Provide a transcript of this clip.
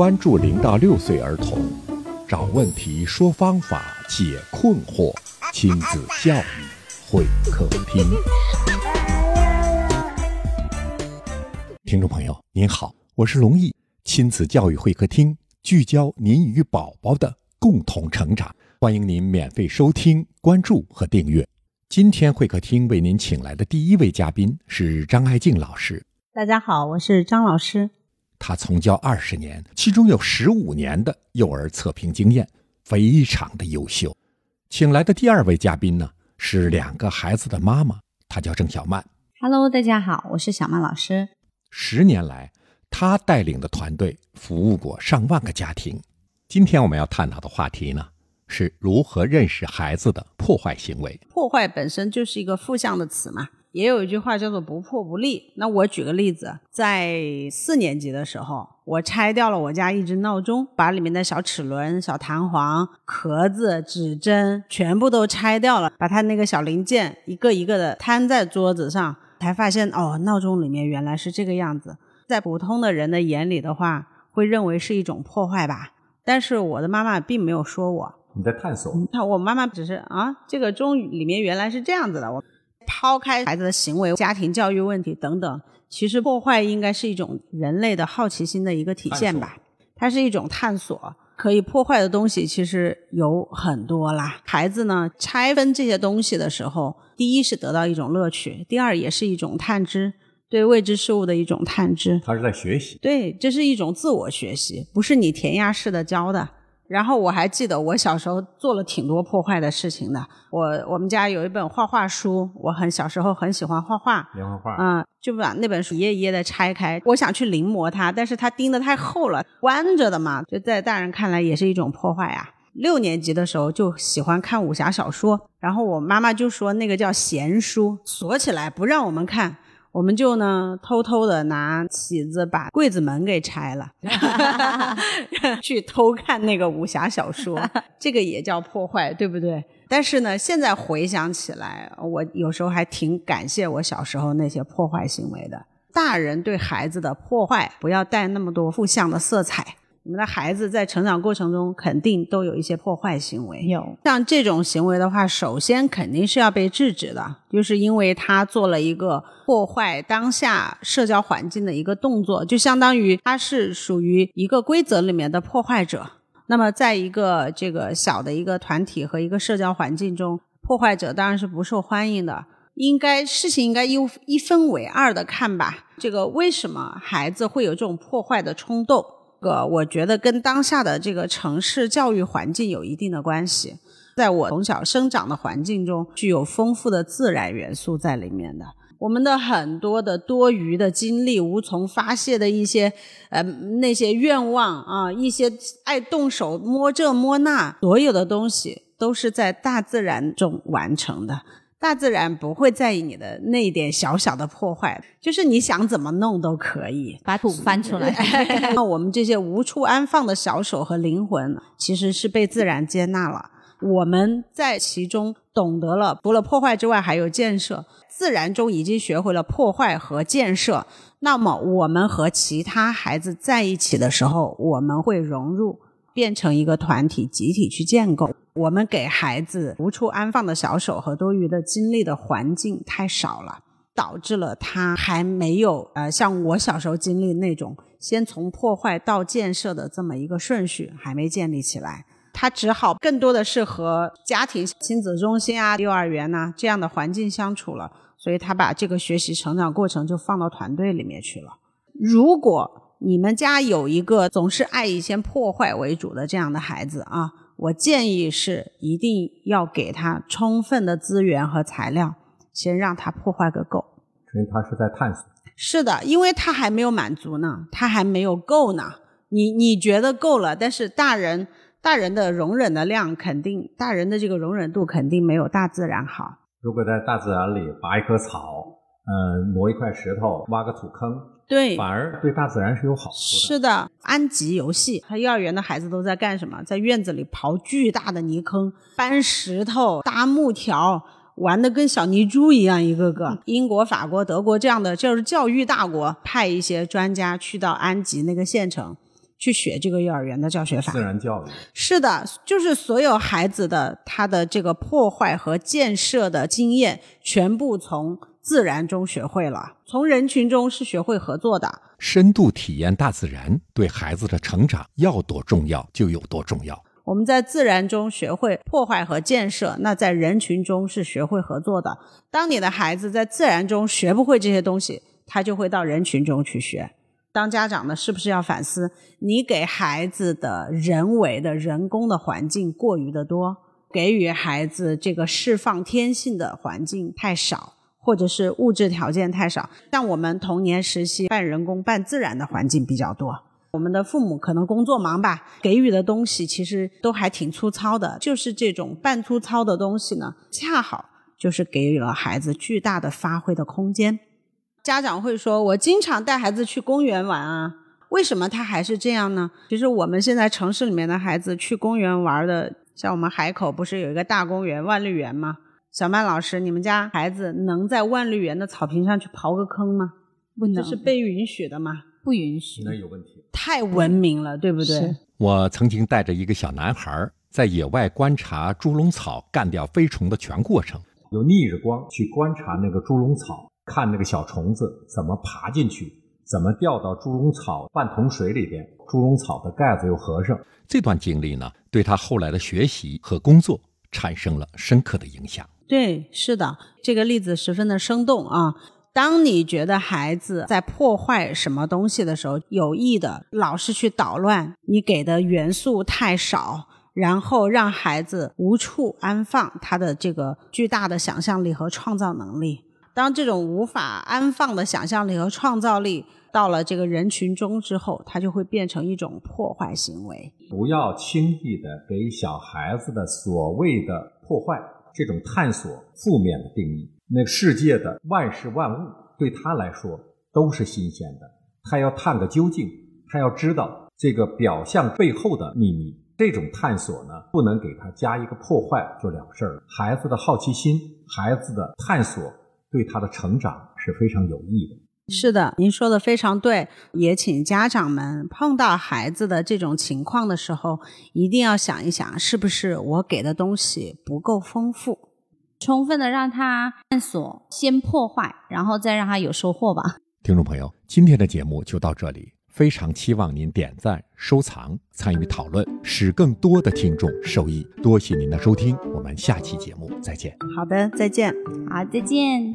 关注零到六岁儿童，找问题，说方法，解困惑，亲子教育会客厅。听众朋友，您好，我是龙毅，亲子教育会客厅聚焦您与宝宝的共同成长，欢迎您免费收听、关注和订阅。今天会客厅为您请来的第一位嘉宾是张爱静老师。大家好，我是张老师。他从教二十年，其中有十五年的幼儿测评经验，非常的优秀。请来的第二位嘉宾呢，是两个孩子的妈妈，她叫郑小曼。Hello，大家好，我是小曼老师。十年来，她带领的团队服务过上万个家庭。今天我们要探讨的话题呢，是如何认识孩子的破坏行为。破坏本身就是一个负向的词嘛，也有一句话叫做“不破不立”。那我举个例子，在四年级的时候，我拆掉了我家一只闹钟，把里面的小齿轮、小弹簧、壳子、指针全部都拆掉了，把它那个小零件一个一个的摊在桌子上，才发现哦，闹钟里面原来是这个样子。在普通的人的眼里的话，会认为是一种破坏吧。但是我的妈妈并没有说我，你在探索，她我妈妈只是啊，这个钟里面原来是这样子的。我抛开孩子的行为、家庭教育问题等等，其实破坏应该是一种人类的好奇心的一个体现吧。它是一种探索，可以破坏的东西其实有很多啦。孩子呢拆分这些东西的时候，第一是得到一种乐趣，第二也是一种探知。对未知事物的一种探知，他是在学习。对，这是一种自我学习，不是你填鸭式的教的。然后我还记得我小时候做了挺多破坏的事情的。我我们家有一本画画书，我很小时候很喜欢画画，连环画，嗯，就把那本书一页一页的拆开，我想去临摹它，但是它钉的太厚了，弯着的嘛，就在大人看来也是一种破坏啊。六年级的时候就喜欢看武侠小说，然后我妈妈就说那个叫闲书，锁起来不让我们看。我们就呢偷偷的拿起子把柜子门给拆了，去偷看那个武侠小说，这个也叫破坏，对不对？但是呢，现在回想起来，我有时候还挺感谢我小时候那些破坏行为的。大人对孩子的破坏，不要带那么多负向的色彩。你们的孩子在成长过程中肯定都有一些破坏行为，有像这种行为的话，首先肯定是要被制止的，就是因为他做了一个破坏当下社交环境的一个动作，就相当于他是属于一个规则里面的破坏者。那么，在一个这个小的一个团体和一个社交环境中，破坏者当然是不受欢迎的。应该事情应该一一分为二的看吧。这个为什么孩子会有这种破坏的冲动？个我觉得跟当下的这个城市教育环境有一定的关系。在我从小生长的环境中，具有丰富的自然元素在里面的。我们的很多的多余的精力、无从发泄的一些呃那些愿望啊，一些爱动手摸这摸那，所有的东西都是在大自然中完成的。大自然不会在意你的那一点小小的破坏，就是你想怎么弄都可以。把土翻出来。那我们这些无处安放的小手和灵魂，其实是被自然接纳了。我们在其中懂得了，除了破坏之外，还有建设。自然中已经学会了破坏和建设，那么我们和其他孩子在一起的时候，我们会融入，变成一个团体，集体去建构。我们给孩子无处安放的小手和多余的精力的环境太少了，导致了他还没有呃像我小时候经历那种先从破坏到建设的这么一个顺序还没建立起来。他只好更多的是和家庭、亲子中心啊、幼儿园呐、这样的环境相处了，所以他把这个学习成长过程就放到团队里面去了。如果你们家有一个总是爱以先破坏为主的这样的孩子啊，我建议是一定要给他充分的资源和材料，先让他破坏个够。因为他是在探索。是的，因为他还没有满足呢，他还没有够呢。你你觉得够了，但是大人大人的容忍的量肯定，大人的这个容忍度肯定没有大自然好。如果在大自然里拔一棵草，呃，挪一块石头，挖个土坑，对，反而对大自然是有好处的。是的，安吉游戏，他幼儿园的孩子都在干什么？在院子里刨巨大的泥坑，搬石头，搭木条，玩的跟小泥猪一样，一个个。英国、法国、德国这样的就是教育大国，派一些专家去到安吉那个县城，去学这个幼儿园的教学法。自然教育是的，就是所有孩子的他的这个破坏和建设的经验，全部从自然中学会了，从人群中是学会合作的。深度体验大自然，对孩子的成长要多重要就有多重要。我们在自然中学会破坏和建设，那在人群中是学会合作的。当你的孩子在自然中学不会这些东西，他就会到人群中去学。当家长的，是不是要反思？你给孩子的人为的人工的环境过于的多，给予孩子这个释放天性的环境太少，或者是物质条件太少。像我们童年时期半人工半自然的环境比较多，我们的父母可能工作忙吧，给予的东西其实都还挺粗糙的。就是这种半粗糙的东西呢，恰好就是给予了孩子巨大的发挥的空间。家长会说：“我经常带孩子去公园玩啊，为什么他还是这样呢？”其实我们现在城市里面的孩子去公园玩的，像我们海口不是有一个大公园万绿园吗？小曼老师，你们家孩子能在万绿园的草坪上去刨个坑吗？不能，这是被允许的吗？不允许，那有问题。太文明了，对不对？我曾经带着一个小男孩在野外观察猪笼草干掉飞虫的全过程。有逆着光去观察那个猪笼草，看那个小虫子怎么爬进去，怎么掉到猪笼草半桶水里边，猪笼草的盖子又合上。这段经历呢，对他后来的学习和工作产生了深刻的影响。对，是的，这个例子十分的生动啊。当你觉得孩子在破坏什么东西的时候，有意的老是去捣乱，你给的元素太少，然后让孩子无处安放他的这个巨大的想象力和创造能力。当这种无法安放的想象力和创造力到了这个人群中之后，它就会变成一种破坏行为。不要轻易的给小孩子的所谓的破坏这种探索负面的定义。那世界的万事万物对他来说都是新鲜的，他要探个究竟，他要知道这个表象背后的秘密。这种探索呢，不能给他加一个破坏就了事儿了。孩子的好奇心，孩子的探索，对他的成长是非常有益的。是的，您说的非常对。也请家长们碰到孩子的这种情况的时候，一定要想一想，是不是我给的东西不够丰富。充分的让他探索，先破坏，然后再让他有收获吧。听众朋友，今天的节目就到这里，非常期望您点赞、收藏、参与讨论，使更多的听众受益。多谢您的收听，我们下期节目再见。好的，再见。好，再见。